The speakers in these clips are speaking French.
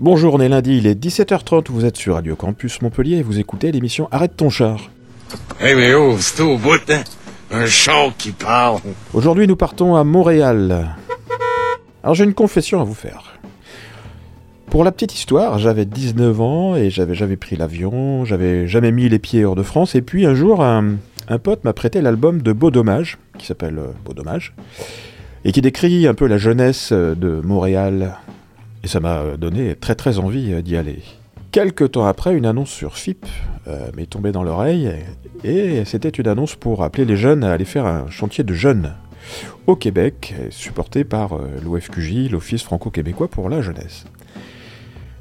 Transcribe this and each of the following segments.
Bonjour, on est lundi, il est 17h30, vous êtes sur Radio Campus Montpellier et vous écoutez l'émission Arrête ton char. Hey, mais oh, c'est au bout, hein? Un char qui parle. Aujourd'hui, nous partons à Montréal. Alors, j'ai une confession à vous faire. Pour la petite histoire, j'avais 19 ans et j'avais jamais pris l'avion, j'avais jamais mis les pieds hors de France, et puis un jour, un, un pote m'a prêté l'album de Beau Dommage, qui s'appelle euh, Beau Dommage, et qui décrit un peu la jeunesse euh, de Montréal. Et ça m'a donné très très envie euh, d'y aller. Quelque temps après, une annonce sur FIP euh, m'est tombée dans l'oreille, et c'était une annonce pour appeler les jeunes à aller faire un chantier de jeunes au Québec, supporté par euh, l'OFQJ, l'Office franco-québécois pour la jeunesse.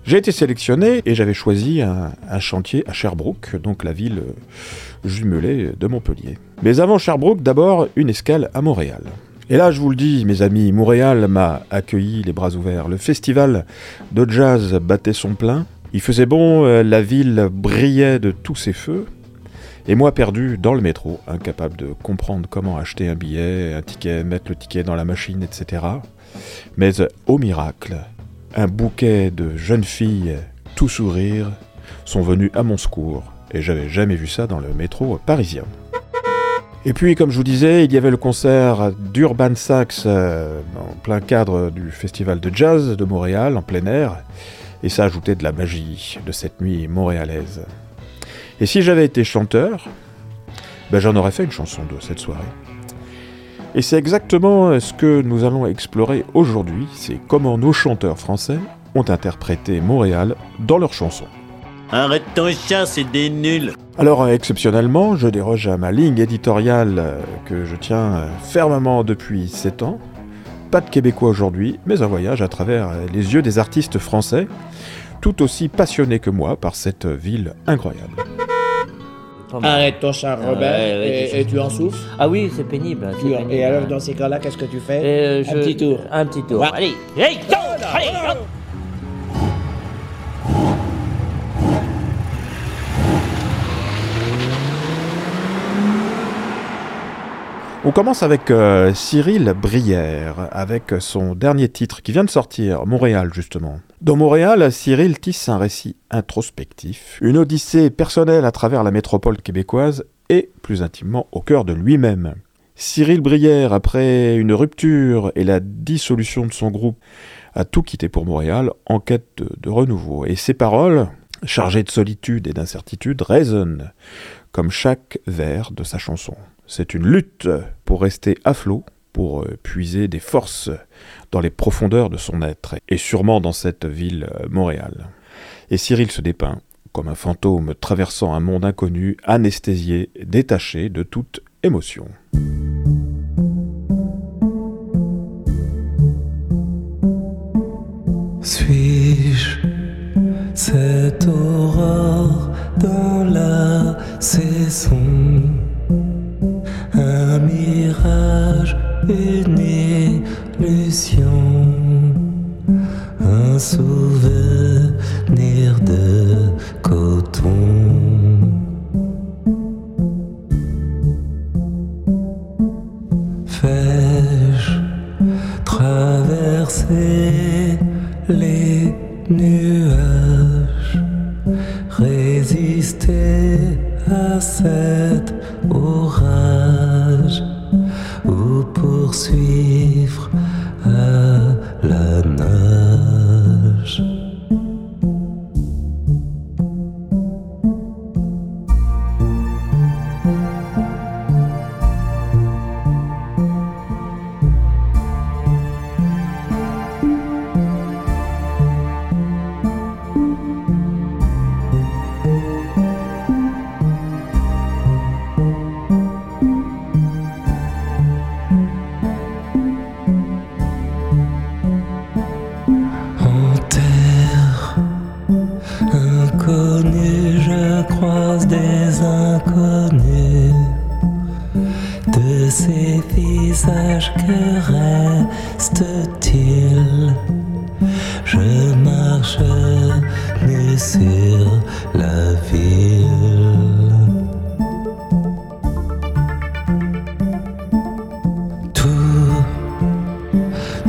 J'ai été sélectionné et j'avais choisi un, chantier à Sherbrooke, donc la ville euh, jumelée de Montpellier. Mais avant Sherbrooke, d'abord une escale à Montréal. Et là, je vous le dis, mes amis, Montréal m'a accueilli les bras ouverts. Le festival de jazz battait son plein. Il faisait bon, euh, la ville brillait de tous ses feux. Et moi perdu dans le métro, incapable de comprendre comment acheter un billet, un ticket, mettre le ticket dans la machine, etc. Mais euh, au miracle, un bouquet de jeunes filles, tout sourire, sont venues à mon secours. Et j'avais jamais vu ça dans le métro parisien. Et puis, comme je vous disais, il y avait le concert d'Urban Sax euh, en plein cadre du festival de jazz de Montréal, en plein air, et ça ajoutait de la magie de cette nuit montréalaise. Et si j'avais été chanteur, ben j'en aurais fait une chanson de cette soirée. Et c'est exactement ce que nous allons explorer aujourd'hui, c'est comment nos chanteurs français ont interprété Montréal dans leurs chansons. Arrête ton chat, c'est des nuls. Alors, euh, exceptionnellement, je déroge à ma ligne éditoriale euh, que je tiens euh, fermement depuis 7 ans. Pas de Québécois aujourd'hui, mais un voyage à travers les yeux des artistes français, tout aussi passionnés que moi par cette ville incroyable. Arrête ton char, Ah, Robert, ouais, et, tu en souffles. Ah oui, c'est pénible. et alors, dans ces cas-là, qu'est-ce que tu fais? Euh, Un petit tour. Un petit tour. Ouais. Allez, hey, go, allez, On commence avec euh, Cyril Brière, avec son dernier titre qui vient de sortir, Montréal justement. Dans Montréal, Cyril tisse un récit introspectif, une odyssée personnelle à travers la métropole québécoise et, plus intimement, au cœur de lui-même. Cyril Brière, après une rupture et la dissolution de son groupe, a tout quitté pour Montréal en quête de, de renouveau. Et ses paroles, chargées de solitude et d'incertitude, résonnent comme chaque vers de sa chanson. C'est une lutte pour rester à flot, pour euh, puiser des forces dans les profondeurs de son être, et sûrement dans cette ville, euh, Montréal. Et Cyril se dépeint comme un fantôme traversant un monde inconnu, anesthésié, détaché de toute émotion. Suis-je cette aurore dans la saison? Mirage, une illusion Un souvenir de coton. Fais-je traverser les nuages, de ces visages que reste-t-il? Je marche nu sur la ville. Tout,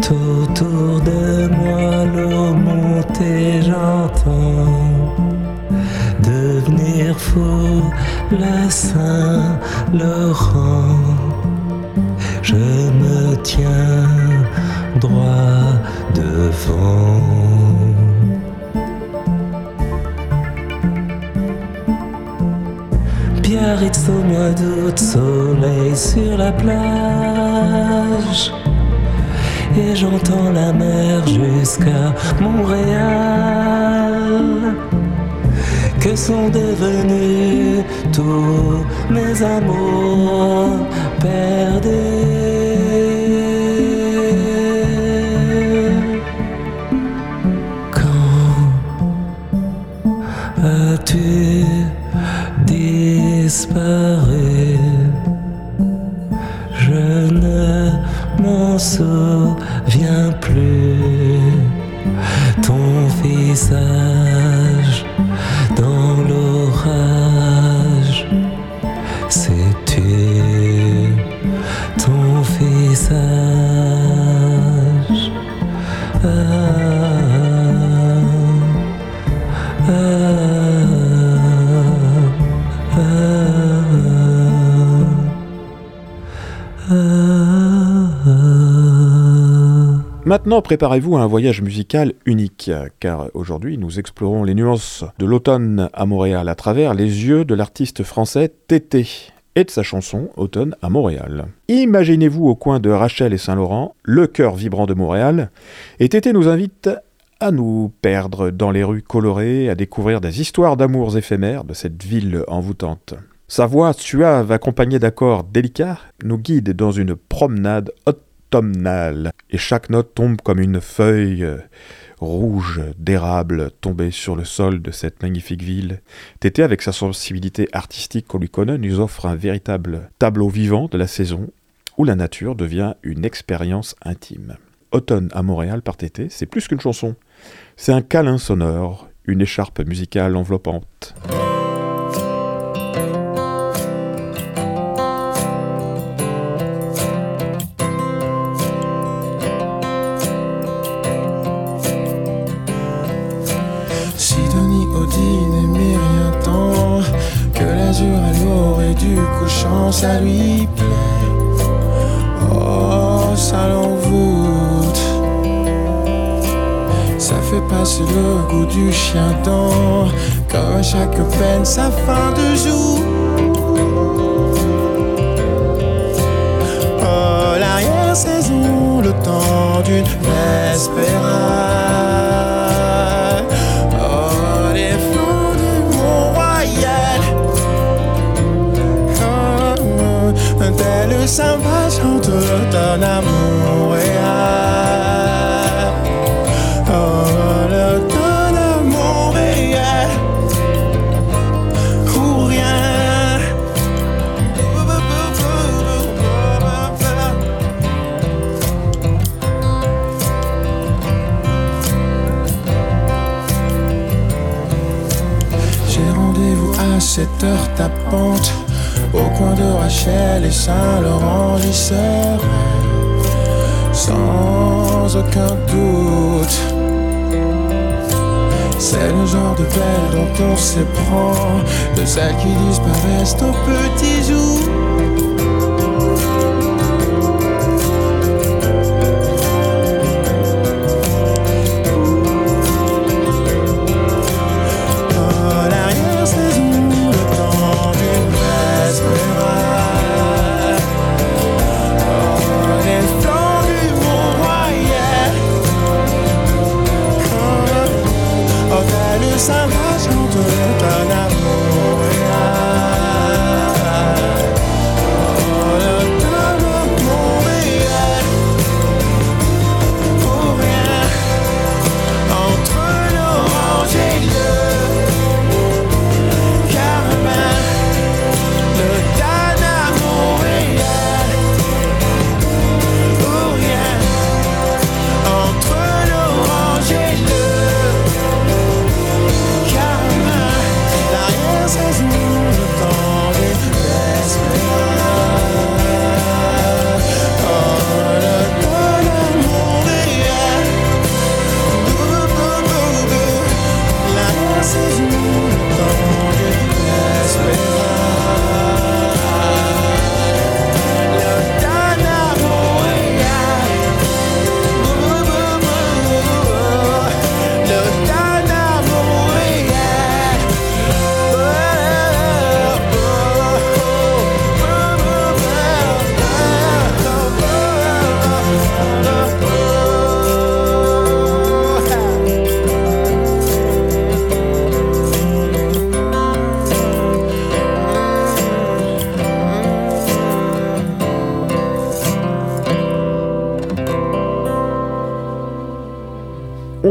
tout autour de moi, l'eau monte j'entends devenir fou la Saint-Laurent. Je me tiens droit devant. Biarritz au mois d'août, soleil sur la plage. Et j'entends la mer jusqu'à Montréal. Que sont devenus tous mes amours perdus? Quand as-tu disparu? Je ne m'en souviens plus. Ton visage Maintenant, préparez-vous à un voyage musical unique, car aujourd'hui nous explorons les nuances de l'automne à Montréal à travers les yeux de l'artiste français Tété et de sa chanson Automne à Montréal. Imaginez-vous au coin de Rachel et Saint-Laurent, le cœur vibrant de Montréal, et Tété nous invite à nous perdre dans les rues colorées, à découvrir des histoires d'amours éphémères de cette ville envoûtante. Sa voix suave accompagnée d'accords délicats nous guide dans une promenade et chaque note tombe comme une feuille euh, rouge d'érable tombée sur le sol de cette magnifique ville. Tété, avec sa sensibilité artistique qu'on lui connaît, nous offre un véritable tableau vivant de la saison où la nature devient une expérience intime. Automne à Montréal par Tété, c'est plus qu'une chanson. C'est un câlin sonore, une écharpe musicale enveloppante. Ça lui plaît. Oh, ça l'envoûte. Ça fait passer le goût du chien dent. Comme à chaque peine, sa fin de jour. Oh, l'arrière-saison, le temps d'une espérade. Tel sauvage chante l'automne à Montréal. Oh, l'automne à Montréal. Ou rien. J'ai rendez-vous à cette heure tapante Au coin de Rachel et Saint-Laurent serai Sans aucun doute. C'est le genre de belle dont on s'éprend De celles qui disparaissent au petit jour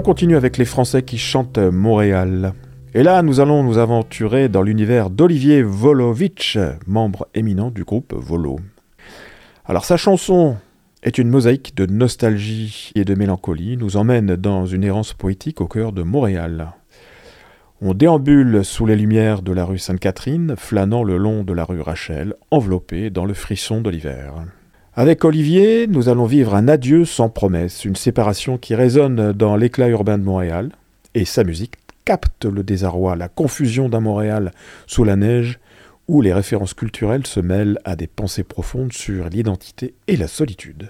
continue avec les Français qui chantent Montréal. Et là, nous allons nous aventurer dans l'univers d'Olivier Volovitch, membre éminent du groupe Volo. Alors sa chanson est une mosaïque de nostalgie et de mélancolie, nous emmène dans une errance poétique au cœur de Montréal. On déambule sous les lumières de la rue Sainte-Catherine, flânant le long de la rue Rachel, enveloppé dans le frisson de l'hiver. Avec Olivier, nous allons vivre un adieu sans promesse, une séparation qui résonne dans l'éclat urbain de Montréal, et sa musique capte le désarroi, la confusion d'un Montréal sous la neige, où les références culturelles se mêlent à des pensées profondes sur l'identité et la solitude.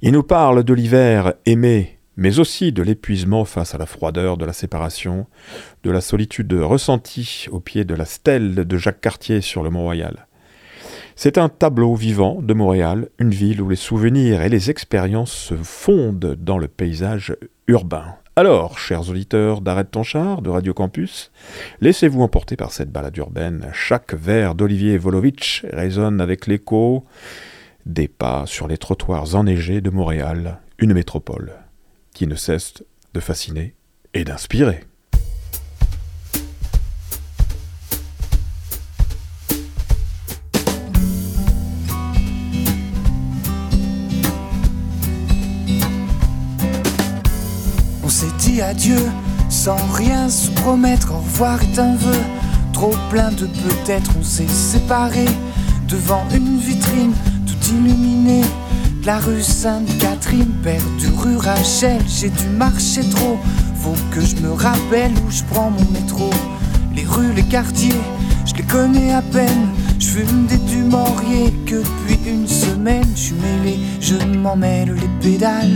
Il nous parle de l'hiver aimé, mais aussi de l'épuisement face à la froideur de la séparation, de la solitude ressentie au pied de la stèle de Jacques Cartier sur le Mont-Royal. C'est un tableau vivant de Montréal, une ville où les souvenirs et les expériences se fondent dans le paysage urbain. Alors, chers auditeurs d'Arrête ton char de Radio Campus, laissez-vous emporter par cette balade urbaine. Chaque vers d'Olivier Volovitch résonne avec l'écho des pas sur les trottoirs enneigés de Montréal, une métropole qui ne cesse de fasciner et d'inspirer. Adieu sans rien se promettre. Au revoir est un vœu trop plein de peut-être. On s'est séparés devant une vitrine tout illuminée. de La rue Sainte-Catherine, perdue rue Rachel. J'ai dû marcher trop. Faut que je me rappelle où je prends mon métro. Les rues, les quartiers, je les connais à peine. Je fume des dumoriers que depuis une semaine. Je suis mêlé, je m'en mêle les pédales.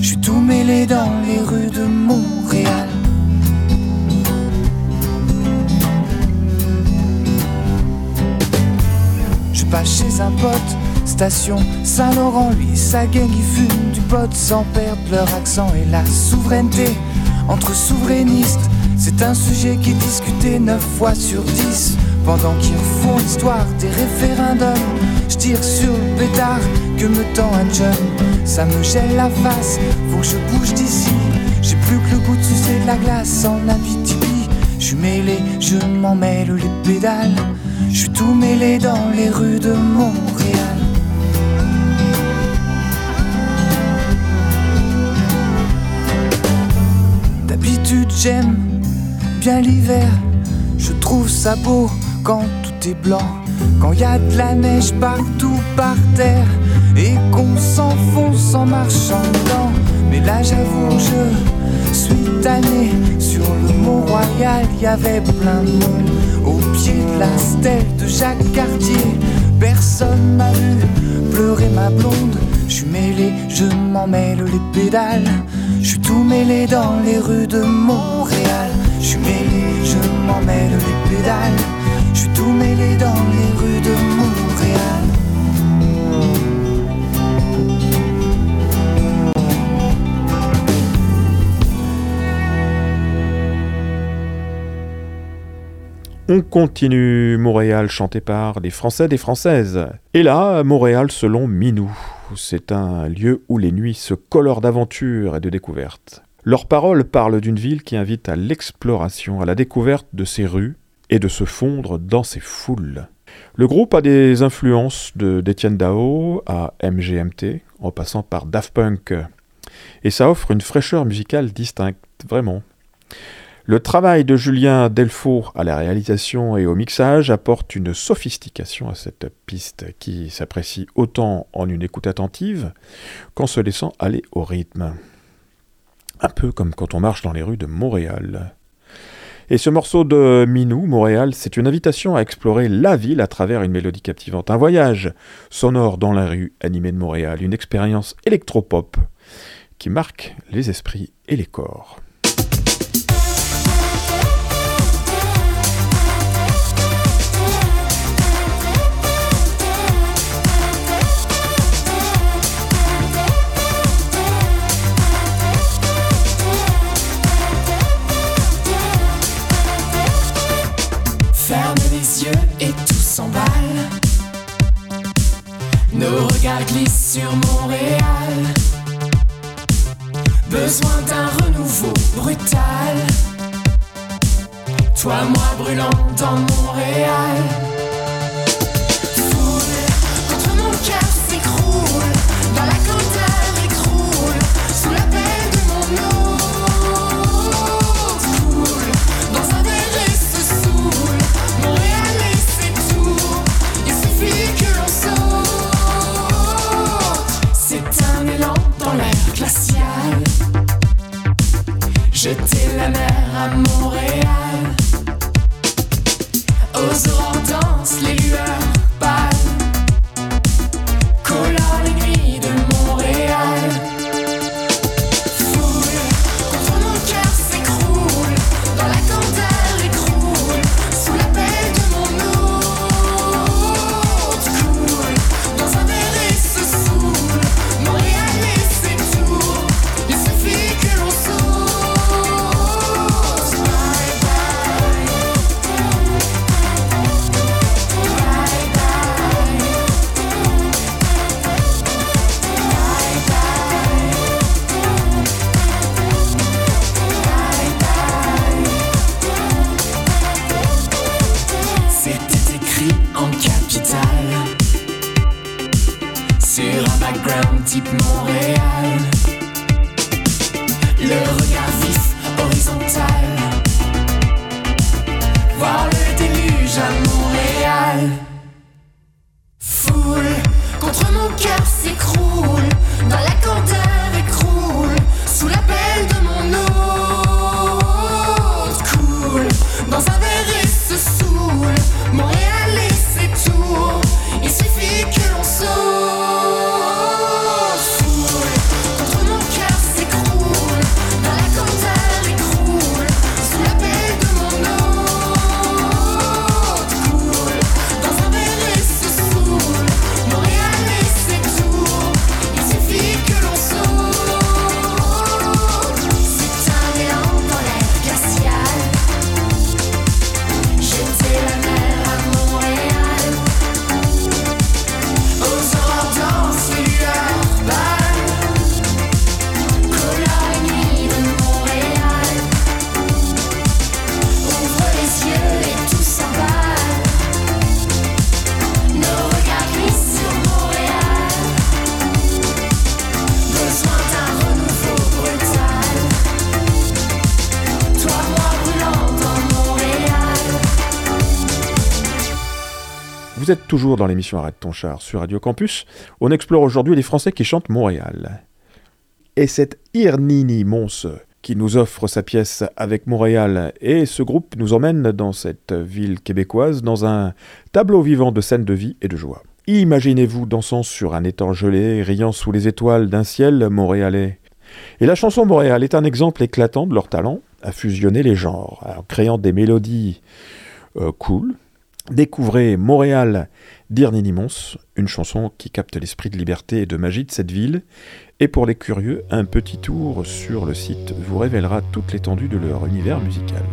Je suis tout mêlé dans les rues de Montréal. Je passe chez un pote, station Saint-Laurent, lui sa gang qui fument du pot sans perdre leur accent et la souveraineté entre souverainistes. C'est un sujet qui est discuté 9 fois sur 10 pendant qu'ils refont l'histoire des référendums. Je tire sur le pétard que me tend un jeune. Ça me gèle la face, faut que je bouge d'ici. J'ai plus que le goût de sucer de la glace en Abitibi. Je suis mêlé, je m'en mêle les pédales. Je suis tout mêlé dans les rues de Montréal. D'habitude j'aime bien l'hiver. Je trouve ça beau quand tout est blanc. Quand y a de la neige partout par terre et qu'on s'enfonce en marchant dedans. Mais là j'avoue je suis tanné sur le Mont Royal, y avait plein de monde au pied de la stèle de Jacques Cartier. Personne m'a vu pleurer ma blonde. Je suis mêlé, je m'en mêle les pédales. Je suis tout mêlé dans les rues de Montréal. On continue Montréal chanté par des Français, des Françaises. Et là, Montréal selon Minou. C'est un lieu où les nuits se colorent d'aventure et de découvertes. Leurs paroles parlent d'une ville qui invite à l'exploration, à la découverte de ses rues et de se fondre dans ses foules. Le groupe a des influences de d'Étienne Dao à MGMT, en passant par Daft Punk. Et ça offre une fraîcheur musicale distincte, vraiment. Le travail de Julien Delfour à la réalisation et au mixage apporte une sophistication à cette piste qui s'apprécie autant en une écoute attentive qu'en se laissant aller au rythme. Un peu comme quand on marche dans les rues de Montréal. Et ce morceau de Minou, Montréal, c'est une invitation à explorer la ville à travers une mélodie captivante. Un voyage sonore dans la rue animée de Montréal, une expérience électropop qui marque les esprits et les corps. Et tout s'emballe. Nos regards glissent sur Montréal. Besoin d'un renouveau brutal. Toi, moi brûlant dans Montréal. Toujours dans l'émission Arrête ton char sur Radio Campus. On explore aujourd'hui les Français qui chantent Montréal. Et c'est Irnini Mons qui nous offre sa pièce avec Montréal. Et ce groupe nous emmène dans cette ville québécoise dans un tableau vivant de scènes de vie et de joie. Imaginez-vous dansant sur un étang gelé, riant sous les étoiles d'un ciel montréalais. Et la chanson Montréal est un exemple éclatant de leur talent à fusionner les genres, en créant des mélodies euh, cool, Découvrez Montréal d'Irnini Mons, une chanson qui capte l'esprit de liberté et de magie de cette ville. Et pour les curieux, un petit tour sur le site vous révélera toute l'étendue de leur univers musical.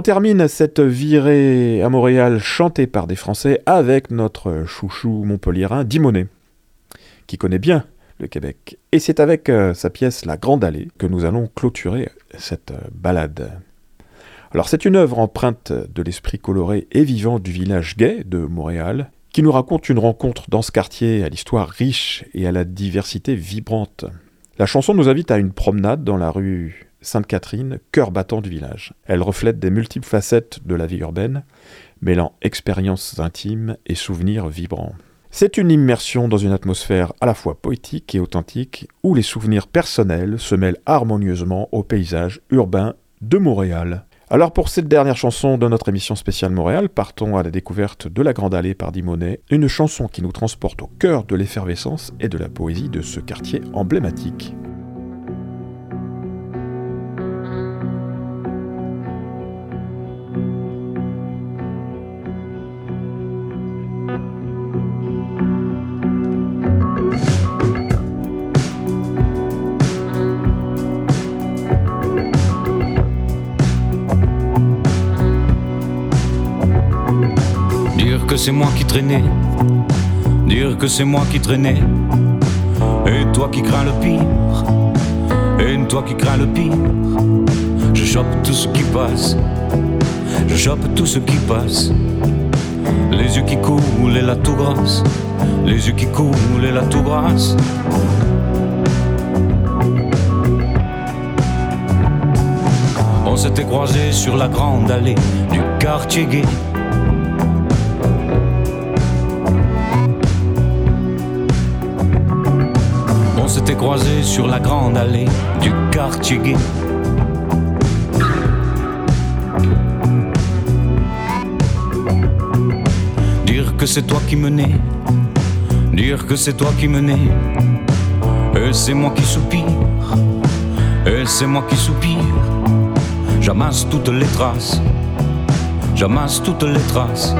On termine cette virée à Montréal chantée par des Français avec notre chouchou montpelliérain Dimonet, qui connaît bien le Québec. Et c'est avec euh, sa pièce La Grande Allée que nous allons clôturer cette euh, balade. Alors c'est une œuvre empreinte de l'esprit coloré et vivant du village gay de Montréal, qui nous raconte une rencontre dans ce quartier à l'histoire riche et à la diversité vibrante. La chanson nous invite à une promenade dans la rue Sainte-Catherine, cœur battant du village. Elle reflète des multiples facettes de la vie urbaine, mêlant expériences intimes et souvenirs vibrants. C'est une immersion dans une atmosphère à la fois poétique et authentique, où les souvenirs personnels se mêlent harmonieusement au paysage urbain de Montréal. Alors pour cette dernière chanson de notre émission spéciale Montréal, partons à la découverte de La Grande Allée par Dimonet, une chanson qui nous transporte au cœur de l'effervescence et de la poésie de ce quartier emblématique. C'est moi qui traînais, dire que c'est moi qui traînais, et toi qui crains le pire, et toi qui crains le pire, je chope tout ce qui passe, je chope tout ce qui passe, les yeux qui coulent et la tout grasse, les yeux qui coulent et la tout grasse. On s'était croisés sur la grande allée du quartier gay. S'était croisés sur la grande allée du quartier gay. Dire que c'est toi qui menais, dire que c'est toi qui menais, et c'est moi qui soupire, et c'est moi qui soupire. J'amasse toutes les traces, j'amasse toutes les traces.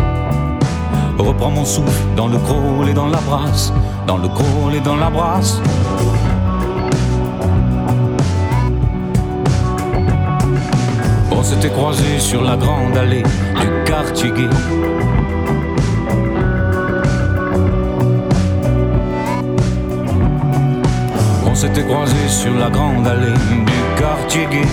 Reprends mon souffle dans le crawl et dans la brasse, dans le crawl et dans la brasse. On s'était croisés sur la grande allée du quartier. On s'était croisés sur la grande allée du quartier gay.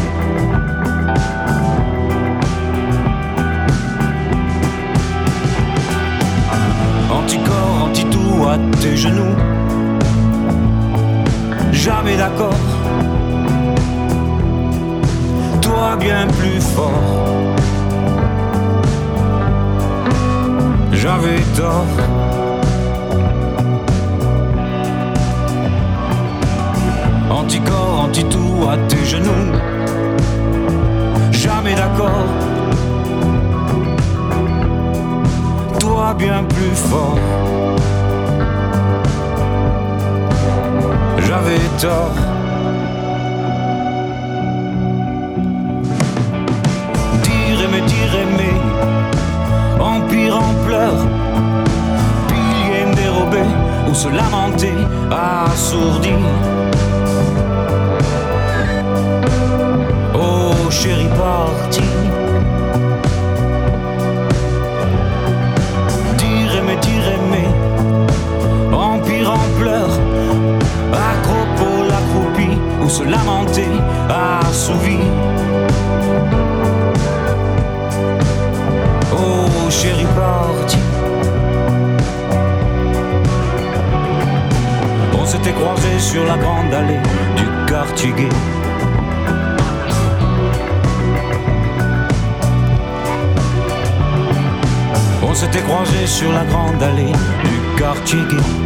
Anticorps, anti-tout à tes genoux. Jamais d'accord. Plus fort. J'avais tort. Anticorps, anti-tout à tes genoux. Jamais d'accord. Toi bien plus fort. J'avais tort. Empire en pleurs, pilier dérobé, ou se lamenter, assourdi. Oh chérie parti du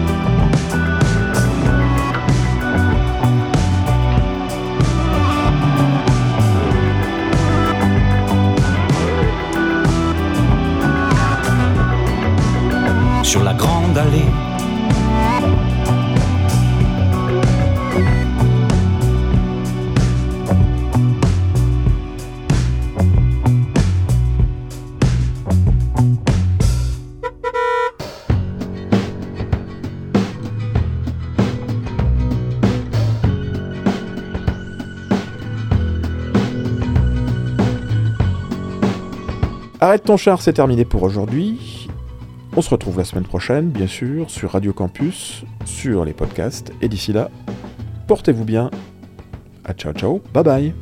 Arrête ton char, c'est terminé pour aujourd'hui. On se retrouve la semaine prochaine, bien sûr, sur Radio Campus, sur les podcasts. Et d'ici là, portez-vous bien. À ciao ciao, bye bye.